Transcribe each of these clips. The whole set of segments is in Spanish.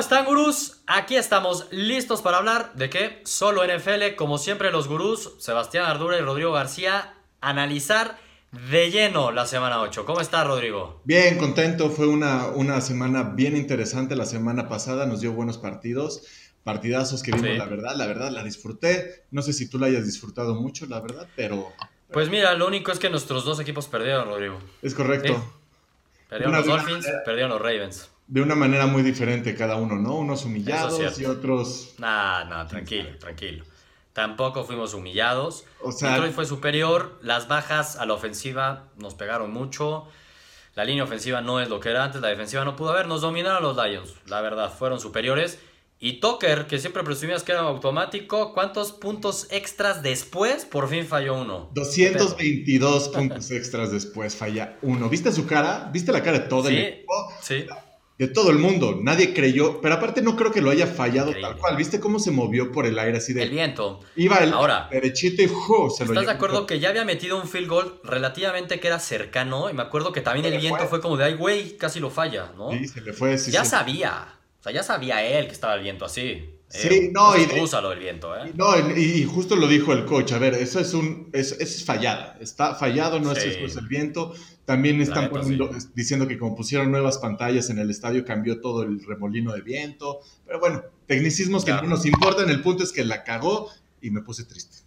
están, gurús? Aquí estamos listos para hablar de qué? Solo NFL, como siempre los gurús, Sebastián Ardura y Rodrigo García, analizar de lleno la semana 8. ¿Cómo está, Rodrigo? Bien, contento. Fue una, una semana bien interesante la semana pasada. Nos dio buenos partidos. Partidazos que vimos, la verdad, la verdad, la disfruté. No sé si tú la hayas disfrutado mucho, la verdad, pero... Pues mira, lo único es que nuestros dos equipos perdieron, Rodrigo. Es correcto. Perdieron los Dolphins, perdieron los Ravens. De una manera muy diferente cada uno, ¿no? Unos humillados y otros... Nah, nah, tranquilo, tranquilo. Tampoco fuimos humillados. O sea, Detroit fue superior. Las bajas a la ofensiva nos pegaron mucho. La línea ofensiva no es lo que era antes. La defensiva no pudo haber. Nos dominaron los Lions. La verdad, fueron superiores. Y Tucker, que siempre presumías que era automático, ¿cuántos puntos extras después? Por fin falló uno. 222 puntos extras después falla uno. ¿Viste su cara? ¿Viste la cara de todo el equipo? Sí. De todo el mundo. Nadie creyó. Pero aparte no creo que lo haya fallado tal cual. ¿Viste cómo se movió por el aire así de... El viento. Iba el Ahora, derechito y se lo ¿Estás de acuerdo que ya había metido un field goal relativamente que era cercano? Y me acuerdo que también el viento fue. como de, ay, güey, casi lo falla, ¿no? Sí, se le fue. ya sabía. O sea, ya sabía él que estaba el viento así. Sí, eh, no, y usa lo del viento, ¿eh? No, y, justo lo dijo el coach. A ver, eso es un, es, es fallada. Está fallado, no es después el viento. También están diciendo que como pusieron nuevas pantallas en el estadio cambió todo el remolino de viento. Pero bueno, tecnicismos que no nos importan. El punto es que la cagó y me puse triste.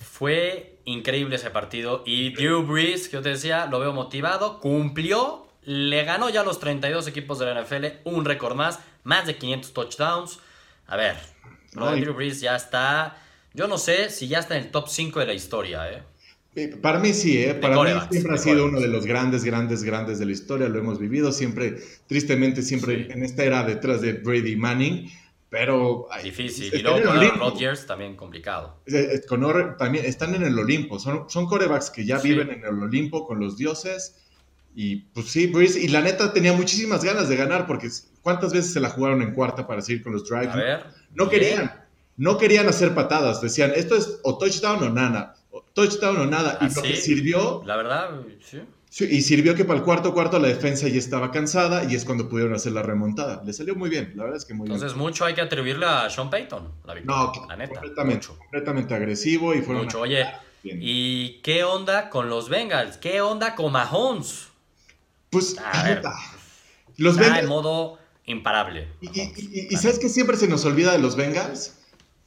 Fue increíble ese partido y Drew Brees, que yo te decía, lo veo motivado, cumplió, le ganó ya los 32 equipos de la NFL, un récord más más de 500 touchdowns. A ver, Andrew Brees ya está. Yo no sé si ya está en el top 5 de la historia, ¿eh? Para mí sí, ¿eh? para mí siempre ha sido uno de los grandes, grandes, grandes de la historia, lo hemos vivido siempre, tristemente siempre en esta era detrás de Brady Manning, pero... Difícil, y luego con Rodgers también complicado. Con también están en el Olimpo, son, son corebacks que ya viven en el Olimpo con los dioses, y pues sí, Breeze, y la neta tenía muchísimas ganas de ganar porque ¿cuántas veces se la jugaron en cuarta para seguir con los drives? A ver. No querían, no querían hacer patadas, decían, esto es o touchdown o nada, o touchdown o nada. y lo que sirvió... La verdad, sí. sí. Y sirvió que para el cuarto cuarto la defensa ya estaba cansada y es cuando pudieron hacer la remontada. Le salió muy bien, la verdad es que muy bien. Entonces mucho hay que atribuirle a Sean Payton, la victoria, no, la neta. Completamente, completamente agresivo y fueron... Mucho, oye, ¿y qué onda con los Bengals? ¿Qué onda con Mahomes? Pues, los Bengals. en modo imparable. Y, sabes que siempre se nos olvida de los Bengals?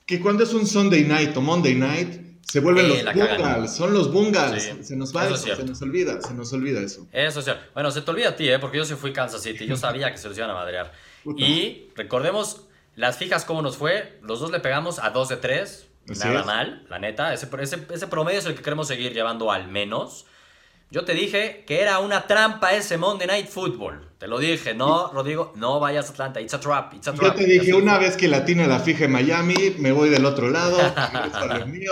Que cuando es un Sunday night o Monday night, se vuelven los Bungals, son los Bungals. se nos va eso, se nos olvida, se nos olvida eso. Eso es cierto. Bueno, se te olvida a ti, ¿eh? porque yo sí fui Kansas City, yo sabía que se los iban a madrear. Y recordemos las fijas cómo nos fue, los dos le pegamos a 2 de 3, nada mal, la neta, ese, ese, ese promedio es el que queremos seguir llevando al menos. Yo te dije que era una trampa ese Monday Night Football. Te lo dije, no, Rodrigo, no vayas a Atlanta. It's a trap, it's a trap. Yo te dije, una vez que Latino la fije en Miami, me voy del otro lado, a lo mío.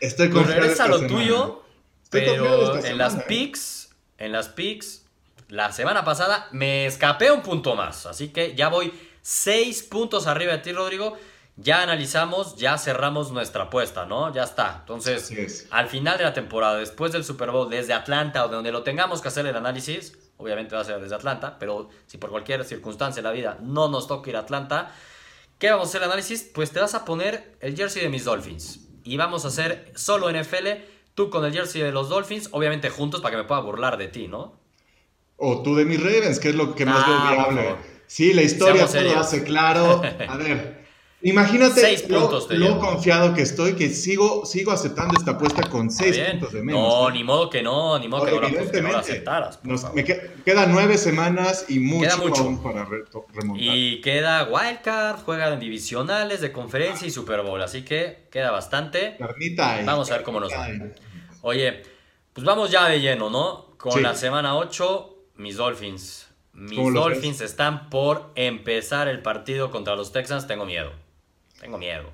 Estoy confiado. Regresa a lo tuyo, pero en las picks, en las picks, la semana pasada me escapé un punto más. Así que ya voy seis puntos arriba de ti, Rodrigo ya analizamos, ya cerramos nuestra apuesta, ¿no? Ya está. Entonces, al final de la temporada, después del Super Bowl, desde Atlanta o de donde lo tengamos que hacer el análisis, obviamente va a ser desde Atlanta, pero si por cualquier circunstancia en la vida no nos toca ir a Atlanta, ¿qué vamos a hacer el análisis? Pues te vas a poner el jersey de mis Dolphins y vamos a hacer solo NFL, tú con el jersey de los Dolphins, obviamente juntos para que me pueda burlar de ti, ¿no? O tú de mis Ravens, que es lo que más ah, veo Sí, la historia todo hace claro. A ver, Imagínate lo, confiado que estoy, que sigo, sigo aceptando esta apuesta con seis puntos de menos. No, ni modo que no, ni modo que, no, la, aceptaras. me quedan nueve semanas y mucho, Aún para remontar. Y queda Wildcard, juegan divisionales de conferencia y Super Bowl, así que queda bastante. vamos a ver cómo nos va. Oye, pues vamos ya de lleno, ¿no? Con la semana 8, mis Dolphins. Mis Dolphins están por empezar el partido contra los Texans, tengo miedo. Tengo miedo.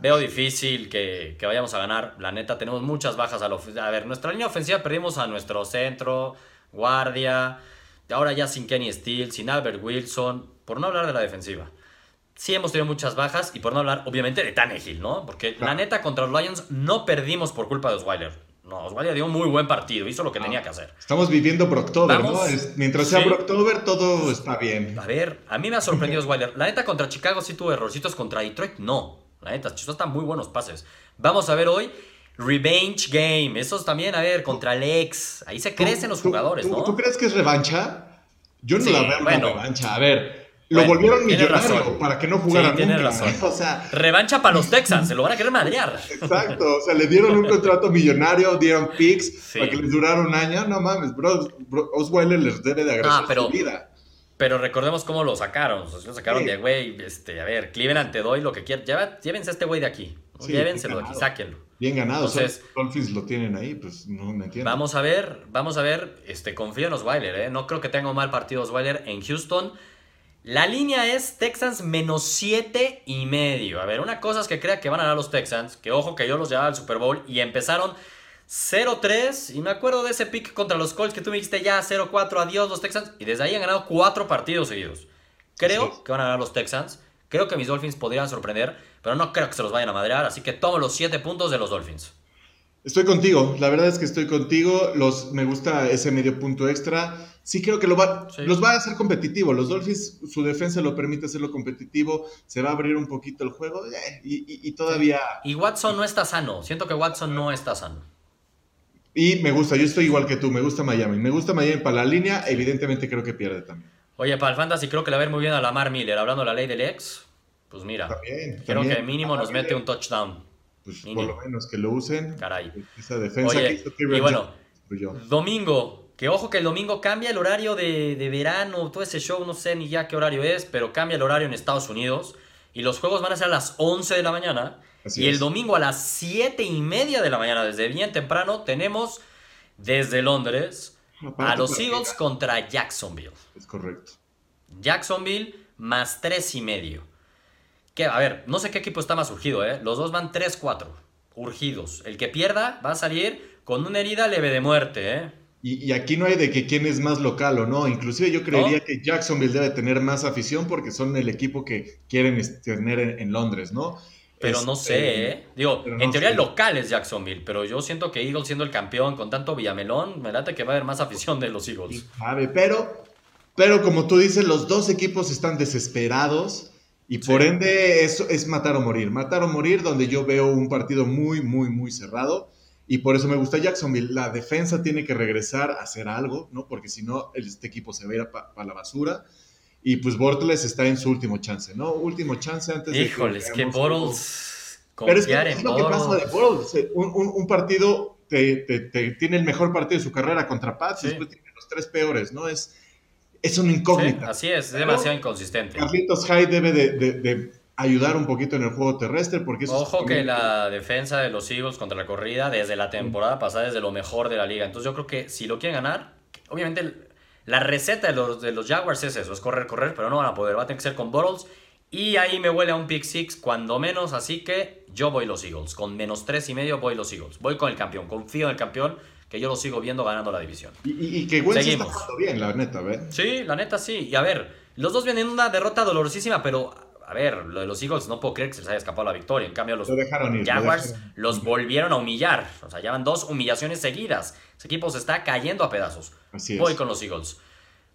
Veo difícil que, vayamos a ganar. La neta, tenemos muchas bajas a la A ver, nuestra línea ofensiva perdimos a nuestro centro, guardia. Ahora ya sin Kenny Steele, sin Albert Wilson. Por no hablar de la defensiva. Sí hemos tenido muchas bajas y por no hablar, obviamente, de Tannehill, ¿no? Porque la neta, contra los Lions no perdimos por culpa de Osweiler. No, Osweiler dio un muy buen partido, hizo lo que ah, tenía que hacer. Estamos viviendo Brocktober, ¿no? mientras sea Brocktober, todo está bien. A ver, a mí me ha sorprendido Osweiler. La neta, contra Chicago sí tuvo errorcitos, contra Detroit no. La neta, Chivas están muy buenos pases. Vamos a ver hoy Revenge Game. Esos también, a ver, contra el ex. Ahí se crecen los jugadores, ¿no? ¿tú, crees que es revancha? Yo no la veo bueno, revancha. A ver, lo volvieron millonario para que no jugara sí, nunca. Razón. O sea, revancha para los Texans, se lo van a querer madrear. Exacto, o sea, le dieron un contrato millonario, dieron picks para que les durara un año. No mames, bro, Osweiler les debe de agradecer ah, pero, su vida. Pero recordemos cómo lo sacaron. O lo sacaron de, güey, este, a ver, Cleveland te doy lo que quieras. Llévense a este güey de aquí. Llévenselo de aquí, sáquenlo. Bien ganado. Entonces, Dolphins lo tienen ahí, pues no me entiendo. Vamos a ver, vamos a ver. Este, confío en Osweiler, ¿eh? No creo que tenga un mal partido Osweiler en Houston. La línea es Texans menos 7 y medio. A ver, una cosa es que crea que van a ganar los Texans, que ojo que yo los llevaba al Super Bowl y empezaron 0-3 y me acuerdo de ese pick contra los Colts que tú me dijiste ya 0-4, adiós los Texans y desde ahí han ganado 4 partidos seguidos. Creo que van a ganar los Texans, creo que mis Dolphins podrían sorprender, pero no creo que se los vayan a madrear, así que tomo los 7 puntos de los Dolphins. Estoy contigo, la verdad es que estoy contigo, los, me gusta ese medio punto extra sí creo que lo va, los va a hacer competitivo. Los Dolphins, su defensa lo permite hacerlo competitivo, se va a abrir un poquito el juego eh, y, todavía... Y Watson no está sano, siento que Watson no está sano. Y me gusta, yo estoy igual que tú, me gusta Miami. Me gusta Miami para la línea, evidentemente creo que pierde también. Oye, para el Fantasy creo que le va a ver muy bien a Lamar Miller, hablando de la ley del ex. Pues mira, creo que mínimo nos mete un touchdown. Pues por lo menos que lo usen. Caray. Esa defensa que y bueno, domingo, que ojo que el domingo cambia el horario de, verano, todo ese show, no sé ni ya qué horario es, pero cambia el horario en Estados Unidos. Y los juegos van a ser a las 11 de la mañana. y el domingo a las 7 y media de la mañana, desde bien temprano, tenemos desde Londres a los Eagles contra Jacksonville. Es correcto. Jacksonville más 3 y medio. Que, a ver, no sé qué equipo está más urgido, ¿eh? Los dos van 3-4, urgidos. El que pierda va a salir con una herida leve de muerte, ¿eh? Y, aquí no hay de que quién es más local o no. Inclusive yo creería que Jacksonville debe tener más afición porque son el equipo que quieren tener en, Londres, ¿no? Pero no sé, este, ¿eh? Digo, en teoría el local es Jacksonville, pero yo siento que Eagles siendo el campeón con tanto Villamelón, me late que va a haber más afición de los Eagles. Sabe, pero, pero como tú dices, los dos equipos están desesperados y por ende eso es matar o morir. Matar o morir donde yo veo un partido muy, muy, muy cerrado y por eso me gusta Jacksonville. La defensa tiene que regresar a hacer algo, ¿no? Porque si no, este equipo se va a ir para la basura. Y pues Bortles está en su último chance, ¿no? Último chance antes de. Híjoles, que, Bortles. Pero es, que es lo que pasa de Bortles. Eh, un, partido te, tiene el mejor partido de su carrera contra Pats y después tiene los tres peores, ¿no? Es, es una incógnita. así es, es demasiado inconsistente. Carlitos Hyde debe de ayudar un poquito en el juego terrestre. Porque Ojo que la defensa de los Eagles contra la corrida desde la temporada pasada es de lo mejor de la liga. Entonces yo creo que si lo quieren ganar, obviamente la receta de los, de los Jaguars es eso, es correr, correr, pero no van a poder. Va a tener que ser con Bottles. Y ahí me huele a un pick six, cuando menos, así que yo voy los Eagles. Con menos tres y medio voy los Eagles. Voy con el campeón, confío en el campeón, que yo lo sigo viendo ganando la división. Y, que Wentz está jugando bien, la neta, ¿ver? Sí, la neta sí. Y a ver, los dos vienen una derrota dolorosísima, pero a ver, lo de los Eagles no puedo creer que se les haya escapado la victoria. En cambio, los Jaguars los volvieron a humillar. O sea, llevan dos humillaciones seguidas. Ese equipo se está cayendo a pedazos. Voy con los Eagles.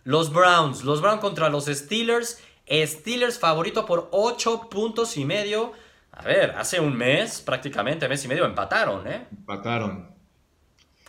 Los Browns. Los Browns contra los Steelers. Steelers favorito por 8 puntos y medio. A ver, hace un mes, prácticamente mes y medio, empataron, ¿eh? Empataron.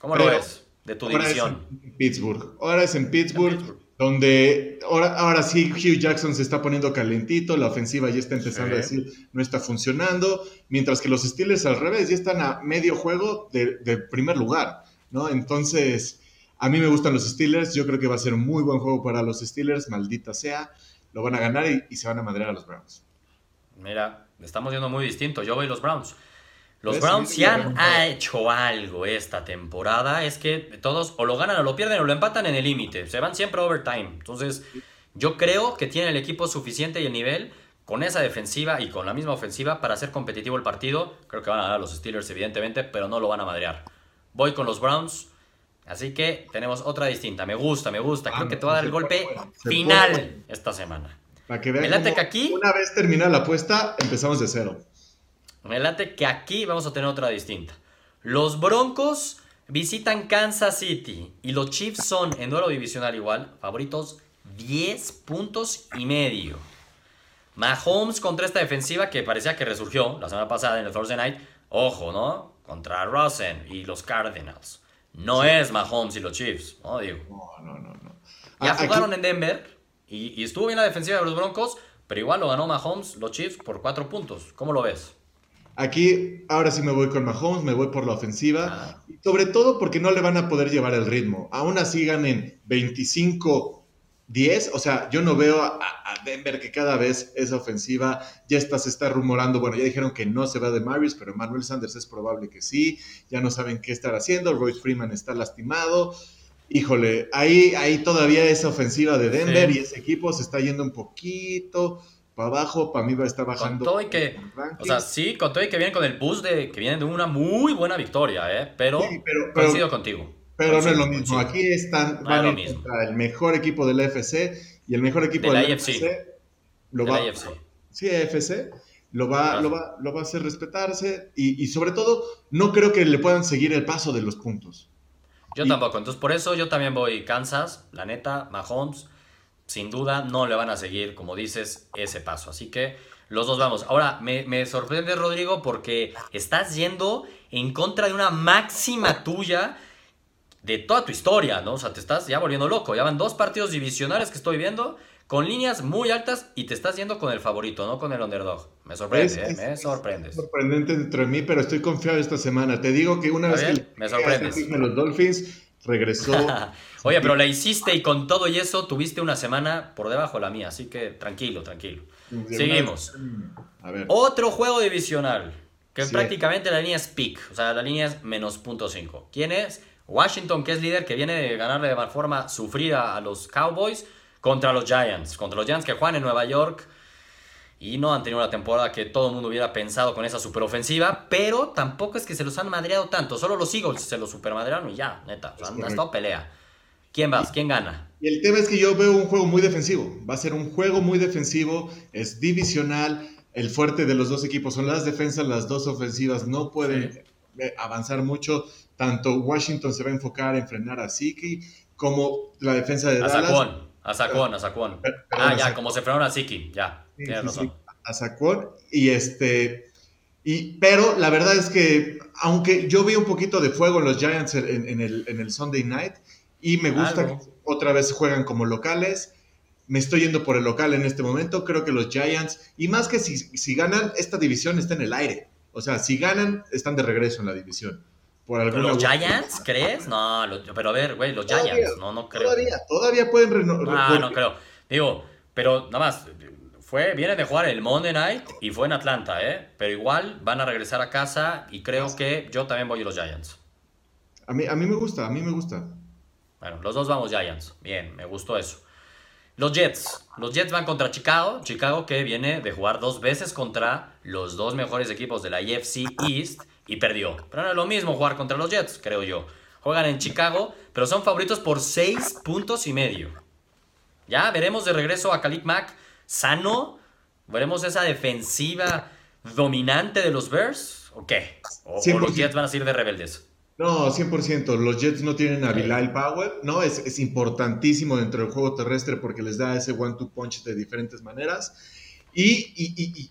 ¿Cómo lo ves de tu división? en Pittsburgh. Ahora es en Pittsburgh donde ahora, ahora sí Hugh Jackson se está poniendo calentito, la ofensiva ya está empezando a decir no está funcionando, mientras que los Steelers al revés ya están a medio juego de, primer lugar, ¿no? Entonces, a mí me gustan los Steelers, yo creo que va a ser un muy buen juego para los Steelers, maldita sea, lo van a ganar y, se van a madrear a los Browns. Mira, estamos viendo muy distinto, yo voy los Browns. Los Browns si han hecho algo esta temporada es que todos o lo ganan o lo pierden o lo empatan en el límite. Se van siempre overtime. Entonces, yo creo que tiene el equipo suficiente y el nivel con esa defensiva y con la misma ofensiva para hacer competitivo el partido. Creo que van a ganar los Steelers, evidentemente, pero no lo van a madrear. Voy con los Browns. Así que tenemos otra distinta. Me gusta, me gusta. Creo que te va a dar el golpe final esta semana. Para que vean que aquí, una vez terminada la apuesta, empezamos de cero. Me late que aquí vamos a tener otra distinta. Los Broncos Visitan Kansas City y los Chiefs son en duelo divisional igual, favoritos 10 puntos y medio. Mahomes contra esta defensiva que parecía que resurgió la semana pasada en el Thursday Night. Ojo, ¿no? Contra Rosen y los Cardinals. No es Mahomes y los Chiefs, ¿no? Digo. No, no, no. Ya jugaron en Denver y, estuvo bien la defensiva de los Broncos, pero igual lo ganó Mahomes, los Chiefs, por cuatro puntos. ¿Cómo lo ves? Aquí, ahora sí me voy con Mahomes, me voy por la ofensiva. Ah. Sobre todo porque no le van a poder llevar el ritmo. Aún así ganen 25 10, o sea, yo no veo a, Denver que cada vez esa ofensiva. Ya está, se está rumorando, bueno, ya dijeron que no se va de Marius, pero Manuel Sanders es probable que sí, ya no saben qué estar haciendo, Royce Freeman está lastimado, híjole, ahí, ahí todavía esa ofensiva de Denver y ese equipo se está yendo un poquito para abajo, para mí va a estar bajando. Con todo y que, o sea, sí, con todo y que vienen con el boost de que vienen de una muy buena victoria, ¿eh? pero, pero coincido contigo. Pero no es lo mismo. Aquí están van contra el mejor equipo del FC y el mejor equipo de la AFC lo va, Sí, AFC lo va, lo va, lo va a hacer respetarse y, sobre todo no creo que le puedan seguir el paso de los puntos. Yo tampoco. Entonces por eso yo también voy Kansas, la neta, Mahomes. Sin duda no le van a seguir, como dices, ese paso. Así que los dos vamos. Ahora, me, me sorprende, Rodrigo, porque estás yendo en contra de una máxima tuya de toda tu historia, ¿no? O sea, te estás ya volviendo loco. Ya van dos partidos divisionales que estoy viendo con líneas muy altas y te estás yendo con el favorito, no con el underdog. Me sorprende, ¿eh? me sorprendes. sorprendente entre mí, pero estoy confiado esta semana. Te digo que una vez que me sorprendes. los Dolphins regresó. Oye, pero la hiciste y con todo y eso tuviste una semana por debajo de la mía, así que tranquilo, tranquilo. Seguimos. A ver. Otro juego divisional, que prácticamente la línea es pick, o sea, la línea es menos punto 5. ¿Quién es? Washington, que es líder, que viene de ganarle de forma sufrida a los Cowboys contra los Giants. Contra los Giants que juegan en Nueva York y no han tenido la temporada que todo el mundo hubiera pensado con esa superofensiva, pero tampoco es que se los han madreado tanto. Solo los Eagles se los supermadrearon y ya, neta. han estado pelea. ¿Quién vas? ¿Quién gana? Y el tema es que yo veo un juego muy defensivo. Va a ser un juego muy defensivo, es divisional. El fuerte de los dos equipos son las defensas, las dos ofensivas no pueden avanzar mucho. Tanto Washington se va a enfocar en frenar a Siki como la defensa de a Dallas. a Saquon, a Saquon. Ah, ya, como se frenaron a Siki, ya. A Saquon. Y este. Y, pero la verdad es que, aunque yo vi un poquito de fuego en los Giants en, el, en el, Sunday night, y me gusta que otra vez juegan como locales, me estoy yendo por el local en este momento. Creo que los Giants, y más que si, si ganan, esta división está en el aire. O sea, si ganan, están de regreso en la división. Por ¿Los Giants, crees? No, pero a ver, güey, los Giants, no, no creo. Todavía, todavía pueden renovar. Ah, no creo. Digo, pero nada más, fue, viene de jugar el Monday Night y fue en Atlanta, ¿eh? Pero igual van a regresar a casa y creo que yo también voy a los Giants. A mí, a mí me gusta, a mí me gusta. Bueno, los dos vamos Giants. Bien, me gustó eso. Los Jets. Los Jets van contra Chicago. Chicago que viene de jugar dos veces contra los dos mejores equipos de la EFC East y perdió. Pero no es lo mismo jugar contra los Jets, creo yo. Juegan en Chicago, pero son favoritos por seis puntos y medio. Ya veremos de regreso a Khalid Mack sano. Veremos esa defensiva dominante de los Bears. ¿O qué? ¿O, los Jets van a ser de rebeldes? No, 100%. Los Jets no tienen a Bilal Power. No, es, es, importantísimo dentro del juego terrestre porque les da ese one-two punch de diferentes maneras. Y, y, y,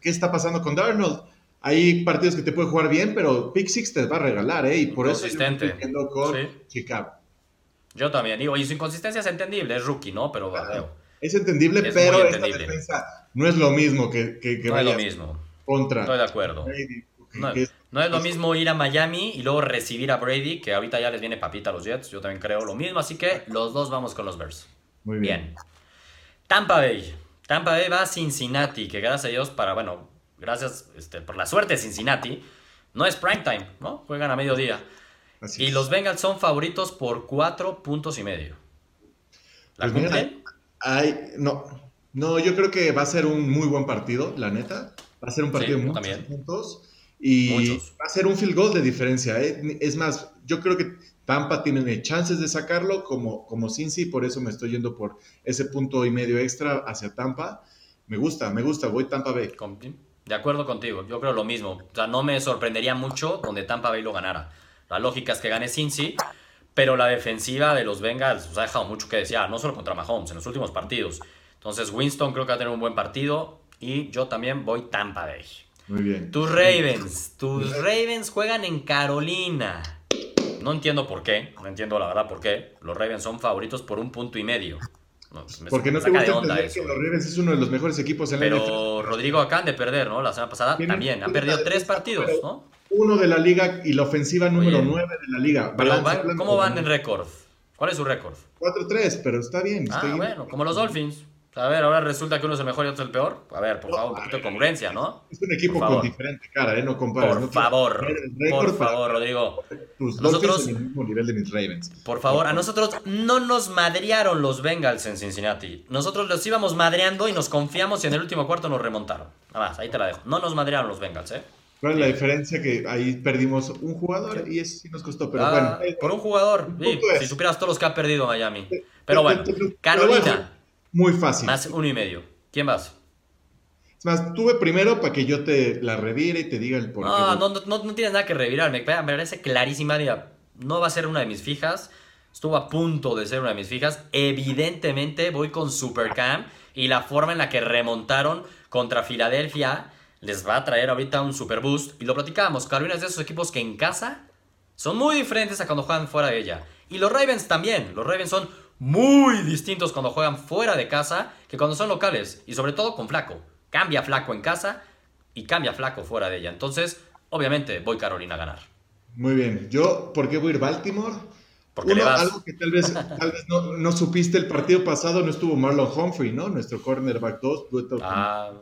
¿qué está pasando con Darnold? Hay partidos que te puede jugar bien, pero Pick Six te va a regalar, ¿eh? Y por eso estoy con Chicago. Yo también digo, y su inconsistencia es entendible, es rookie, ¿no? Pero Es entendible, pero esta defensa no es lo mismo que, que, No es lo mismo. Contra. Estoy de acuerdo. no, es, lo mismo ir a Miami y luego recibir a Brady, que ahorita ya les viene papita a los Jets. Yo también creo lo mismo, así que los dos vamos con los Bears. Muy bien. Tampa Bay. Tampa Bay va a Cincinnati, que gracias a Dios para, bueno, gracias este, por la suerte de Cincinnati, no es prime time, ¿no? Juegan a mediodía. y los Bengals son favoritos por cuatro puntos y medio. ¿La pues no, no, yo creo que va a ser un muy buen partido, la neta. Va a ser un partido muy muchos puntos. Y va a ser un field goal de diferencia. ¿eh? Es más, yo creo que Tampa tiene chances de sacarlo como, como Cincy, por eso me estoy yendo por ese punto y medio extra hacia Tampa. Me gusta, me gusta, voy Tampa Bay. De acuerdo contigo, yo creo lo mismo. O sea, no me sorprendería mucho donde Tampa Bay lo ganara. La lógica es que gane Cincy, pero la defensiva de los Bengals os ha dejado mucho que desear, no solo contra Mahomes, en los últimos partidos. Entonces Winston creo que va a tener un buen partido y yo también voy Tampa Bay. Muy bien. Tus Ravens, tus Ravens juegan en Carolina. No entiendo por qué, no entiendo la verdad por qué. Los Ravens son favoritos por un punto y medio. Porque no te gusta entender que los Ravens es uno de los mejores equipos en la Pero Rodrigo acaban de perder, ¿no? La semana pasada también. Han perdido tres partidos, ¿no? Uno de la liga y la ofensiva número nueve de la liga. ¿Cómo van en récord? ¿Cuál es su récord? 4-3, pero está bien. Ah, bueno, como los Dolphins. A ver, ahora resulta que uno es el mejor y otro es el peor. A ver, por favor, un poquito de congruencia, ¿no? Es un equipo con diferente cara, ¿eh? No compares. Por favor, por favor, Rodrigo. Tus nosotros, en el mismo nivel de mis Ravens. Por favor, a nosotros no nos madrearon los Bengals en Cincinnati. Nosotros los íbamos madreando y nos confiamos y en el último cuarto nos remontaron. Nada más, ahí te la dejo. No nos madrearon los Bengals, ¿eh? ¿Cuál es la diferencia? Que ahí perdimos un jugador y eso sí nos costó, pero ah, bueno. Por un jugador, sí, si supieras todos los que ha perdido Miami. Pero bueno, Carolina. Muy fácil. Más uno y medio. ¿Quién vas? Es más, tuve primero para que yo te la revire y te diga el por no, No, no, no, tienes nada que revirar. Me, parece clarísima. no va a ser una de mis fijas. Estuvo a punto de ser una de mis fijas. Evidentemente voy con Supercam y la forma en la que remontaron contra Filadelfia les va a traer ahorita un super boost. Y lo platicábamos. Carolina es de esos equipos que en casa son muy diferentes a cuando juegan fuera de ella. Y los Ravens también. Los Ravens son muy distintos cuando juegan fuera de casa que cuando son locales. Y sobre todo con Flaco. Cambia Flaco en casa y cambia Flaco fuera de ella. Entonces, obviamente, voy Carolina a ganar. Muy bien. Yo, ¿por qué voy a ir Baltimore? Porque le vas... Algo que tal vez, tal vez no, supiste el partido pasado, no estuvo Marlon Humphrey, ¿no? Nuestro cornerback 2. Ah,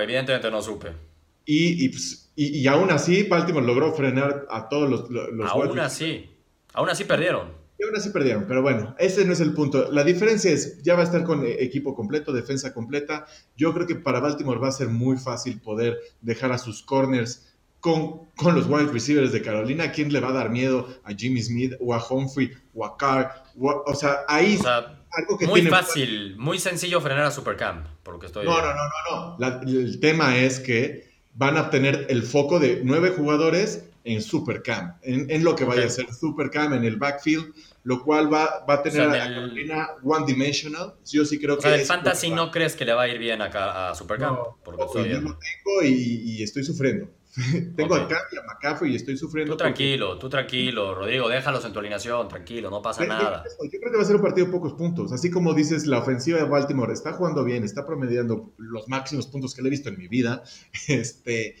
evidentemente no supe. Y, y, pues, y, aún así, Baltimore logró frenar a todos los... los aún así. Aún así perdieron. Y aún así perdieron, pero bueno, ese no es el punto. La diferencia es, ya va a estar con eh, equipo completo, defensa completa. Yo creo que para Baltimore va a ser muy fácil poder dejar a sus corners con, con los wide receivers de Carolina. quién le va a dar miedo? ¿A Jimmy Smith o a Humphrey o a Carr? O, sea, ahí... algo que muy fácil, muy sencillo frenar a Supercamp, por lo que estoy... No, no, no, no, no. el tema es que van a obtener el foco de nueve jugadores en Supercam, en, en lo que vaya a ser Supercam en el backfield lo cual va, va a tener a Carolina one dimensional. Yo sí creo o sea, que. Fantasy no crees que le va a ir bien acá a Supercamp. No, porque yo lo tengo y, estoy sufriendo. tengo acá y a McCaffrey y estoy sufriendo. Tú tranquilo, tú tranquilo, Rodrigo, déjalos en tu alineación, tranquilo, no pasa nada. Yo creo que va a ser un partido de pocos puntos. Así como dices, la ofensiva de Baltimore está jugando bien, está promediando los máximos puntos que le he visto en mi vida. Este.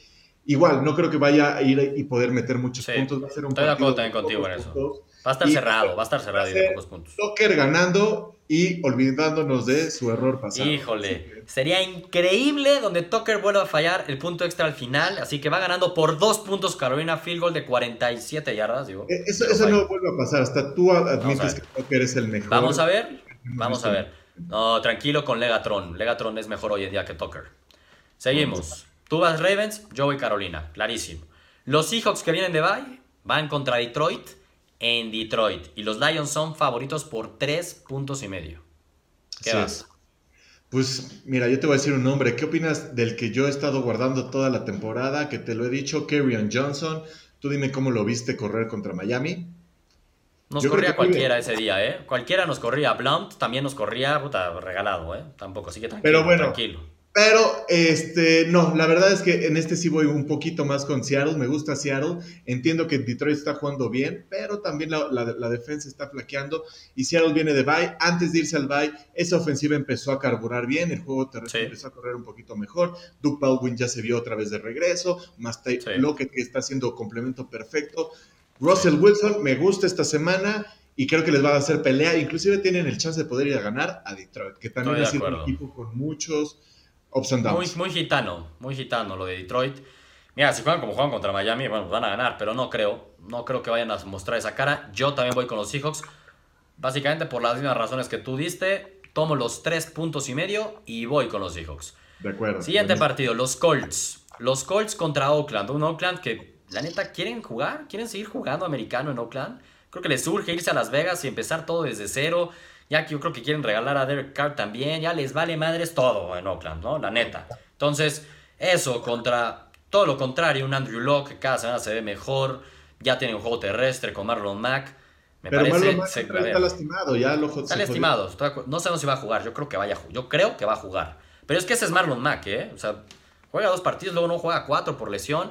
Igual, no creo que vaya a ir y poder meter muchos puntos. Va a ser un Estoy de acuerdo también contigo en eso. Va a estar cerrado, va a estar cerrado y de pocos puntos. Tucker ganando y olvidándonos de su error pasado. Híjole, sería increíble donde Tucker vuelva a fallar el punto extra al final, así que va ganando por dos puntos Carolina Field Goal de 47 yardas. Digo, eh, eso, eso no vuelve a pasar, hasta tú admites que Tucker es el mejor. Vamos a ver, vamos a ver. No, tranquilo con Legatron, Legatron es mejor hoy en día que Tucker. Seguimos. Tú vas Ravens, yo voy Carolina, clarísimo. Los Seahawks que vienen de bye van contra Detroit en Detroit. Y los Lions son favoritos por tres puntos y medio. ¿Qué vas? Pues mira, yo te voy a decir un nombre. ¿Qué opinas del que yo he estado guardando toda la temporada? Que te lo he dicho, Kerryon Johnson. Tú dime cómo lo viste correr contra Miami. Nos corría cualquiera ese día, ¿eh? Cualquiera nos corría. Blount también nos corría, puta, regalado, ¿eh? Tampoco, así que tranquilo. Pero bueno, tranquilo. Pero, este, no, la verdad es que en este sí voy un poquito más con Seattle. Me gusta Seattle. Entiendo que Detroit está jugando bien, pero también la, defensa está flaqueando. Y Seattle viene de bye. Antes de irse al bye, esa ofensiva empezó a carburar bien. El juego terrestre empezó a correr un poquito mejor. Duke Baldwin ya se vio otra vez de regreso. Más sí. Lockett que está haciendo complemento perfecto. Russell Wilson me gusta esta semana y creo que les va a hacer pelea. Inclusive tienen el chance de poder ir a ganar a Detroit, que también ha sido un equipo con muchos muy, gitano, muy gitano lo de Detroit. Mira, si juegan como juegan contra Miami, bueno, van a ganar, pero no creo. No creo que vayan a mostrar esa cara. Yo también voy con los Seahawks. Básicamente por las mismas razones que tú diste. Tomo los tres puntos y medio y voy con los Seahawks. De acuerdo. Siguiente partido, los Colts. Los Colts contra Oakland. Un Oakland que, la neta, quieren jugar, quieren seguir jugando americano en Oakland. Creo que les surge irse a Las Vegas y empezar todo desde cero ya que yo creo que quieren regalar a Derek Carr también, ya les vale madres todo en Oakland, ¿no? La neta. Entonces, eso contra todo lo contrario, un Andrew Locke que cada semana se ve mejor, Ya tiene un juego terrestre con Marlon Mack. Me Pero parece, Marlon Mack está lastimado, ya lo Está lastimado, no sabemos si va a jugar. Yo creo que vaya Yo creo que va a jugar. Pero es que ese es Marlon Mack, ¿eh? O sea, juega dos partidos, luego no juega cuatro por lesión.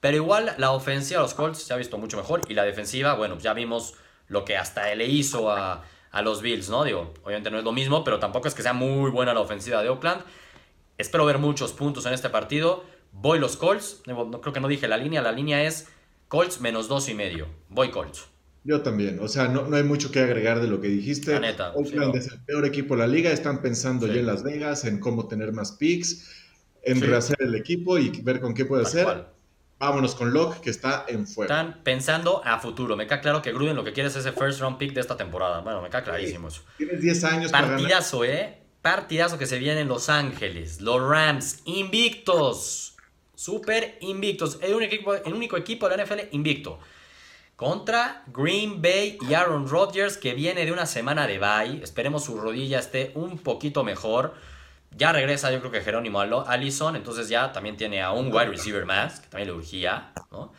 Pero igual la ofensiva de los Colts se ha visto mucho mejor. Y la defensiva, bueno, ya vimos lo que hasta le hizo a, a los Bills, ¿no? Digo, obviamente no es lo mismo, pero tampoco es que sea muy buena la ofensiva de Oakland. Espero ver muchos puntos en este partido. Voy los Colts. No, creo que no dije la línea. La línea es Colts menos dos y medio. Voy Colts. Yo también. O sea, no, hay mucho que agregar de lo que dijiste. La neta, Oakland es el peor equipo de la liga. Están pensando ya en Las Vegas, en cómo tener más picks, en rehacer el equipo y ver con qué puede hacer. Vámonos con Locke, que está en fuego. Están pensando a futuro. Me queda claro que Gruden lo que quiere es ese first round pick de esta temporada. Bueno, me queda clarísimo eso. Tienes 10 años Partidazo, ¿eh? Partidazo que se viene en Los Ángeles. Los Rams, invictos. Super invictos. El único equipo, el único equipo de la NFL invicto. Contra Green Bay y Aaron Rodgers, que viene de una semana de bye. Esperemos su rodilla esté un poquito mejor. Ya regresa, yo creo que Jerónimo Allison, entonces ya también tiene a un wide receiver más, que también le urgía, ¿no?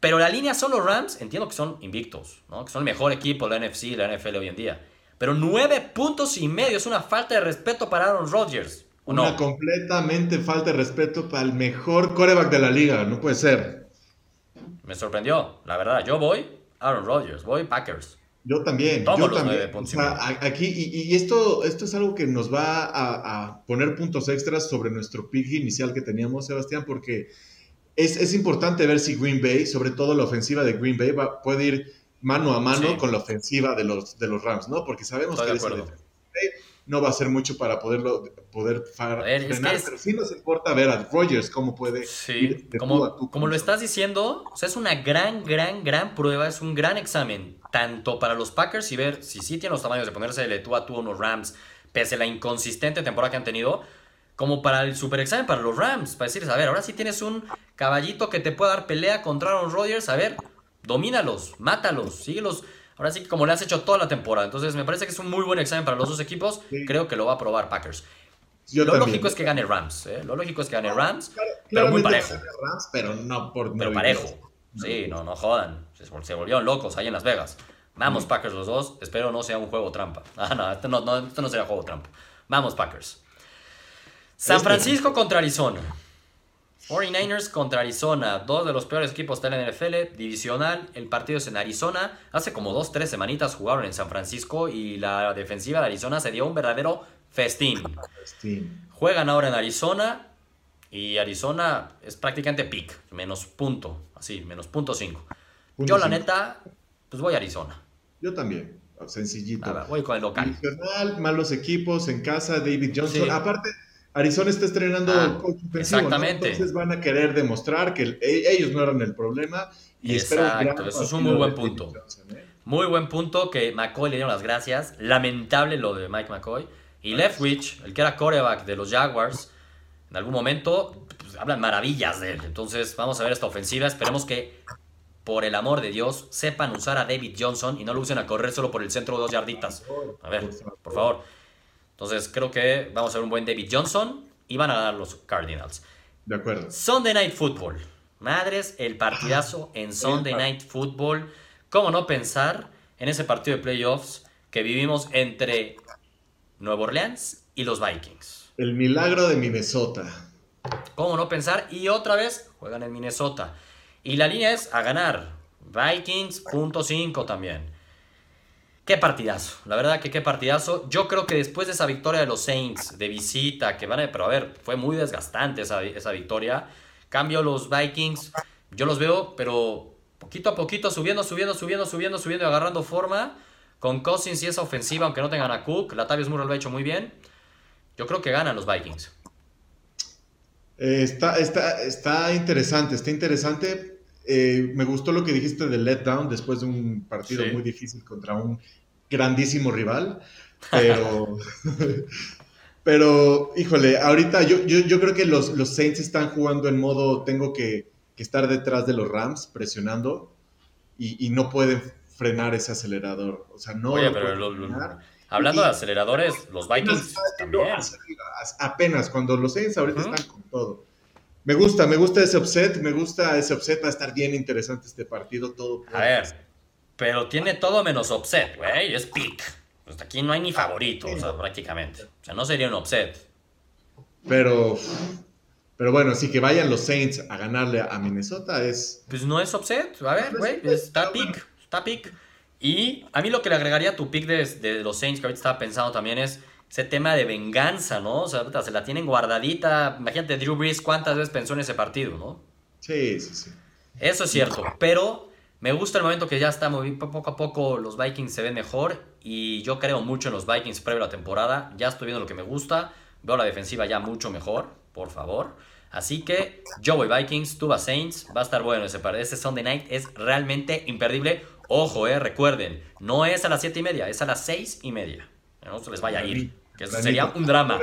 Pero la línea son los Rams, entiendo que son invictos, ¿no? Que son el mejor equipo de la NFC y la NFL hoy en día. Pero nueve puntos y medio es una falta de respeto para Aaron Rodgers. Una completamente falta de respeto para el mejor coreback de la liga, no puede ser. Me sorprendió, la verdad. Yo voy Aaron Rodgers, voy Packers. Yo también. yo también. aquí, y, esto, esto es algo que nos va a, poner puntos extras sobre nuestro pick inicial que teníamos, Sebastián, porque es, importante ver si Green Bay, sobre todo la ofensiva de Green Bay, va, puede ir mano a mano con la ofensiva de los, de los Rams, ¿no? Porque sabemos que no va a ser mucho para poderlo poder frenar, pero sí nos importa ver a Rogers cómo puede sí, como, como lo estás diciendo, o sea, es una gran, gran, gran prueba, es un gran examen, tanto para los Packers y ver si sí tienen los tamaños de ponerse de tú a tú a unos Rams, pese a la inconsistente temporada que han tenido, como para el super examen para los Rams, para decirles, a ver, ahora sí tienes un caballito que te puede dar pelea contra Aaron Rodgers, a ver, domínalos, mátalos, síguelos Ahora sí, como le has hecho toda la temporada. Entonces, me parece que es un muy buen examen para los dos equipos. Creo que lo va a probar Packers. lo lógico es que gane Rams. ¿eh? Lo lógico es que gane Rams, pero muy parejo. Rams, pero no por Pero parejo. Sí, no, no jodan. Se, volvieron locos ahí en Las Vegas. Vamos, Packers los dos. Espero no sea un juego trampa. Ah, no, esto no, no, esto no será juego trampa. Vamos, Packers. San este Francisco contra Arizona. 49ers contra Arizona, dos de los peores equipos de la NFL, divisional, el partido es en Arizona, hace como dos, tres semanitas jugaron en San Francisco y la defensiva de Arizona se dio un verdadero festín. Juegan ahora en Arizona y Arizona es prácticamente pick, menos punto, así, menos punto cinco. Yo la neta, pues voy a Arizona. Yo también, sencillito. voy con el local. Malos equipos en casa, David Johnson, aparte Arizona está estrenando ah, coach exactamente. entonces van a querer demostrar que e, ellos no eran el problema. Y Exacto, eso es un muy buen punto. ¿eh? Muy buen punto que McCoy le dio las gracias. Lamentable lo de Mike McCoy. Y Leftwich, el que era coreback de los Jaguars, en algún momento pues, hablan maravillas de él. Entonces vamos a ver esta ofensiva. Esperemos que, por el amor de Dios, sepan usar a David Johnson y no lo usen a correr solo por el centro de dos yarditas. A ver, por favor. Entonces creo que vamos a ver un buen David Johnson y van a dar los Cardinals. De acuerdo. Sunday Night Football. Madres, el partidazo en Sunday Night Football. ¿Cómo no pensar en ese partido de playoffs que vivimos entre Nueva Orleans y los Vikings? El milagro de Minnesota. ¿Cómo no pensar? Y otra vez juegan en Minnesota. Y la línea es a ganar. Vikings, punto 5 también. Qué partidazo, la verdad que qué partidazo. Yo creo que después de esa victoria de los Saints de visita, que van a, pero a ver, fue muy desgastante esa, esa victoria. Cambio los Vikings, yo los veo, pero poquito a poquito subiendo, subiendo, subiendo, subiendo, subiendo y agarrando forma. Con Cousins y esa ofensiva, aunque no tengan a Cook, Latavius Murray lo ha hecho muy bien. Yo creo que ganan los Vikings. Eh, está, está, está interesante, está interesante. Eh, me gustó lo que dijiste del letdown después de un partido muy difícil contra un grandísimo rival, pero, pero híjole, ahorita yo, yo, creo que los, los, Saints están jugando en modo tengo que, estar detrás de los Rams presionando y, no pueden frenar ese acelerador. O sea, no. Oye, pero hablando de aceleradores, los Vikings también. Apenas, cuando los Saints ahorita están con todo. Me gusta, me gusta ese upset, me gusta ese upset, va a estar bien interesante este partido, todo. A ver, pero tiene todo menos upset, güey, es pick. Pues aquí no hay ni favorito, o sea, prácticamente. O sea, no sería un upset. Pero, pero bueno, sí que vayan los Saints a ganarle a Minnesota es... Pues no es upset, a ver, güey, está pick, está pick. Y a mí lo que le agregaría a tu pick de, de los Saints, que ahorita estaba pensando también, es ese tema de venganza, ¿no? O sea, se la tienen guardadita. Imagínate, Drew Brees, ¿cuántas veces pensó en ese partido, no? Sí, sí, sí. Eso es cierto, pero me gusta el momento que ya está muy poco a poco los Vikings se ven mejor y yo creo mucho en los Vikings previo a la temporada. Ya estoy viendo lo que me gusta, veo la defensiva ya mucho mejor, por favor. Así que yo voy Vikings, tú vas Saints, va a estar bueno ese. Este Sunday Night es realmente imperdible. Ojo, eh, recuerden, no es a las 7 y media, es a las 6 y media no se les vaya a ir. Que sería un drama.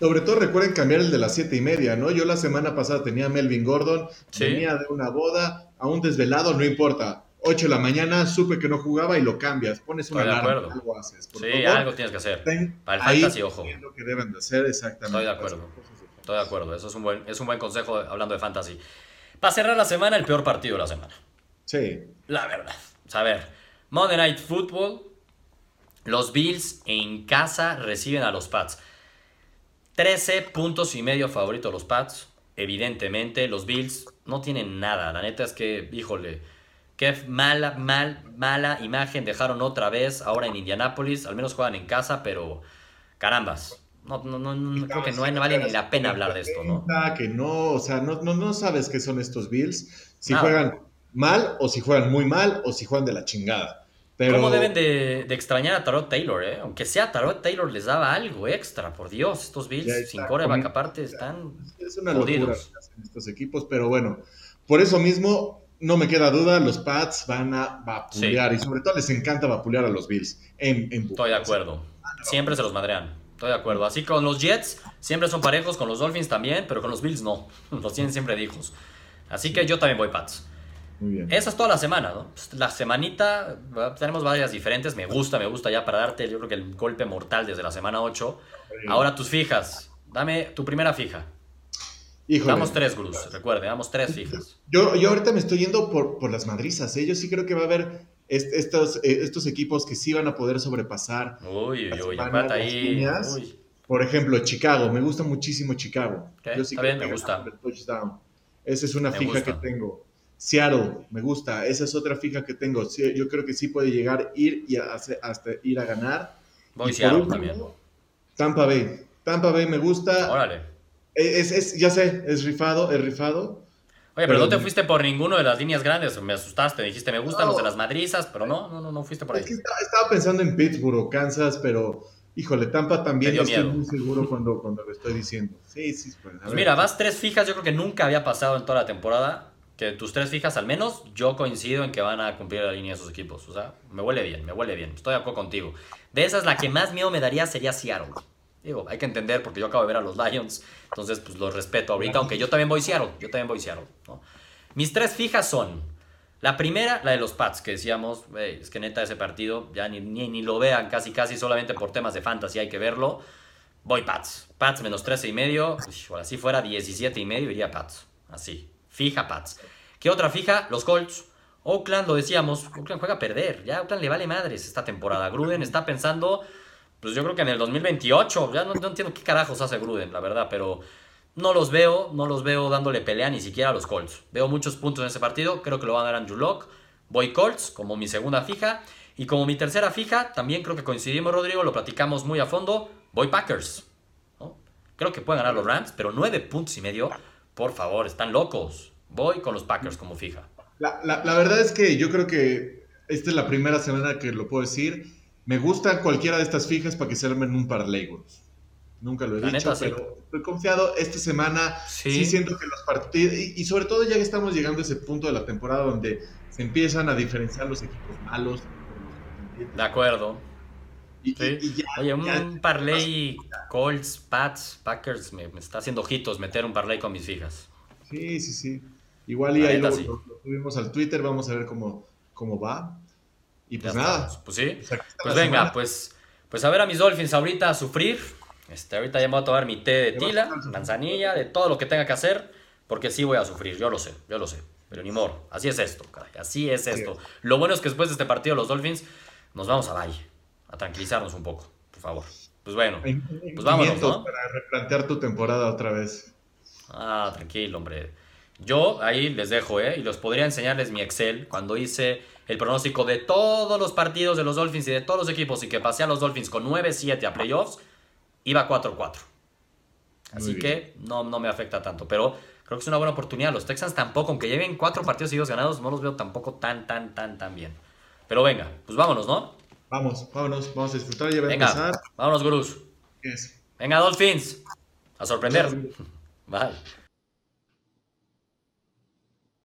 Sobre todo recuerden cambiar el de las siete y media, ¿no? Yo la semana pasada tenía a Melvin Gordon, venía de una boda, a un desvelado, no importa. 8 de la mañana, supe que no jugaba y lo cambias. Pones una alarma, algo haces. sí, algo tienes que hacer. Para el fantasy, ojo. lo que deben de hacer, exactamente. Estoy de acuerdo. Estoy de acuerdo. Eso es un buen, es un buen consejo hablando de fantasy. Para cerrar la semana, el peor partido de la semana. Sí. La verdad. A ver, Monday Night Football, los Bills en casa reciben a los Pats. 13 puntos y medio favorito los Pats. Evidentemente, los Bills no tienen nada. La neta es que, híjole, qué mala, mal, mala imagen dejaron otra vez ahora en Indianápolis. Al menos juegan en casa, pero carambas. No, no, no, creo que no, vale ni la pena hablar de esto, ¿no? Que no, o sea, no, no, sabes qué son estos Bills. Si juegan mal o si juegan muy mal o si juegan de la chingada. ¿Cómo deben de, extrañar a Tarot Taylor, eh? Aunque sea Tarot Taylor les daba algo extra, por Dios. Estos Bills sin coreback aparte están Es una locura estos equipos, pero bueno, por eso mismo no me queda duda, los Pats van a vapulear y sobre todo les encanta vapulear a los Bills en, Estoy de acuerdo. Siempre se los madrean. Estoy de acuerdo. Así con los Jets siempre son parejos, con los Dolphins también, pero con los Bills no. Los tienen siempre de hijos. Así que yo también voy Pats. Esa es toda la semana, ¿no? Pues, la semanita, tenemos varias diferentes. Me gusta, me gusta ya para darte, yo creo que el golpe mortal desde la semana 8. Ahora tus fijas. Dame tu primera fija. Híjole. Damos tres, Gruz, recuerde, damos tres fijas. Yo, yo ahorita me estoy yendo por, por las madrizas, ¿eh? Yo sí creo que va a haber estos, eh, estos equipos que sí van a poder sobrepasar. Uy, uy, uy, ahí. Por ejemplo, Chicago, me gusta muchísimo Chicago. yo sí está bien, me gusta. Esa es una fija que tengo. Seattle, me gusta. Esa es otra fija que tengo. Yo creo que sí puede llegar, ir y hasta ir a ganar. Voy Seattle también. Tampa Bay. Tampa Bay me gusta. Órale. Es, ya sé, es rifado, es rifado. Oye, pero, no te fuiste por ninguno de las líneas grandes. Me asustaste. Dijiste, me gustan los de las madrizas, pero no, no, no, no fuiste por ahí. estaba, pensando en Pittsburgh o Kansas, pero híjole, Tampa también estoy muy seguro cuando, cuando lo estoy diciendo. Sí, sí. Pues, pues mira, vas tres fijas. Yo creo que nunca había pasado en toda la temporada que tus tres fijas al menos, yo coincido en que van a cumplir la línea de sus equipos. O sea, me huele bien, me huele bien. Estoy de acuerdo contigo. De esas, la que más miedo me daría sería Seattle. Digo, hay que entender porque yo acabo de ver a los Lions, entonces pues los respeto ahorita, aunque yo también voy Seattle, yo también voy Seattle. Mis tres fijas son, la primera, la de los Pats, que decíamos, es que neta ese partido, ya ni, ni, lo vean casi casi solamente por temas de fantasy hay que verlo. Voy Pats, Pats menos 13 y medio, si fuera 17 y medio iría Pats, así, Fija Pats. ¿Qué otra fija? Los Colts. Oakland, lo decíamos, Oakland juega a perder. Ya Oakland le vale madres esta temporada. Gruden está pensando, pues yo creo que en el 2028. Ya no, entiendo qué carajos hace Gruden, la verdad, pero no los veo, no los veo dándole pelea ni siquiera a los Colts. Veo muchos puntos en ese partido, creo que lo va a dar Andrew Locke. Voy Colts como mi segunda fija. Y como mi tercera fija, también creo que coincidimos, Rodrigo, lo platicamos muy a fondo. Voy Packers. Creo que pueden ganar los Rams, pero nueve puntos y medio por favor, están locos. Voy con los Packers como fija. La, verdad es que yo creo que esta es la primera semana que lo puedo decir. Me gusta cualquiera de estas fijas para que se armen un par de Nunca lo he dicho, pero estoy confiado. Esta semana sí, siento que los partidos, y, sobre todo ya que estamos llegando a ese punto de la temporada donde se empiezan a diferenciar los equipos malos. De acuerdo. Oye, un parlay Colts, Pats, Packers, me, está haciendo ojitos meter un parlay con mis fijas. Sí, sí, sí. Igual y ahí lo, subimos al Twitter, vamos a ver cómo, cómo va. Y pues nada. Pues sí. Pues, venga, pues, pues a ver a mis Dolphins ahorita a sufrir. Este, ahorita ya me voy a tomar mi té de tila, manzanilla, de todo lo que tenga que hacer Porque sí voy a sufrir, yo lo sé, yo lo sé. Pero ni modo, así es esto, caray, así es esto. Lo bueno es que después de este partido los Dolphins nos vamos a valle, a tranquilizarnos un poco, por favor. Pues bueno, pues vámonos, ¿no? Para replantear tu temporada otra vez. Ah, tranquilo, hombre. Yo ahí les dejo, ¿eh? Y los podría enseñarles mi Excel cuando hice el pronóstico de todos los partidos de los Dolphins y de todos los equipos y que pasé a los Dolphins con 9-7 a playoffs, iba 4-4. Así que no, no me afecta tanto. Pero creo que es una buena oportunidad. Los Texans tampoco, aunque lleven cuatro partidos seguidos ganados, no los veo tampoco tan, tan, tan, tan bien. Pero venga, pues vámonos, ¿no? Vamos, vámonos, vamos a disfrutar. Ya va a empezar. Vámonos, gurús. Venga, Dolphins. A sorprender. Bye.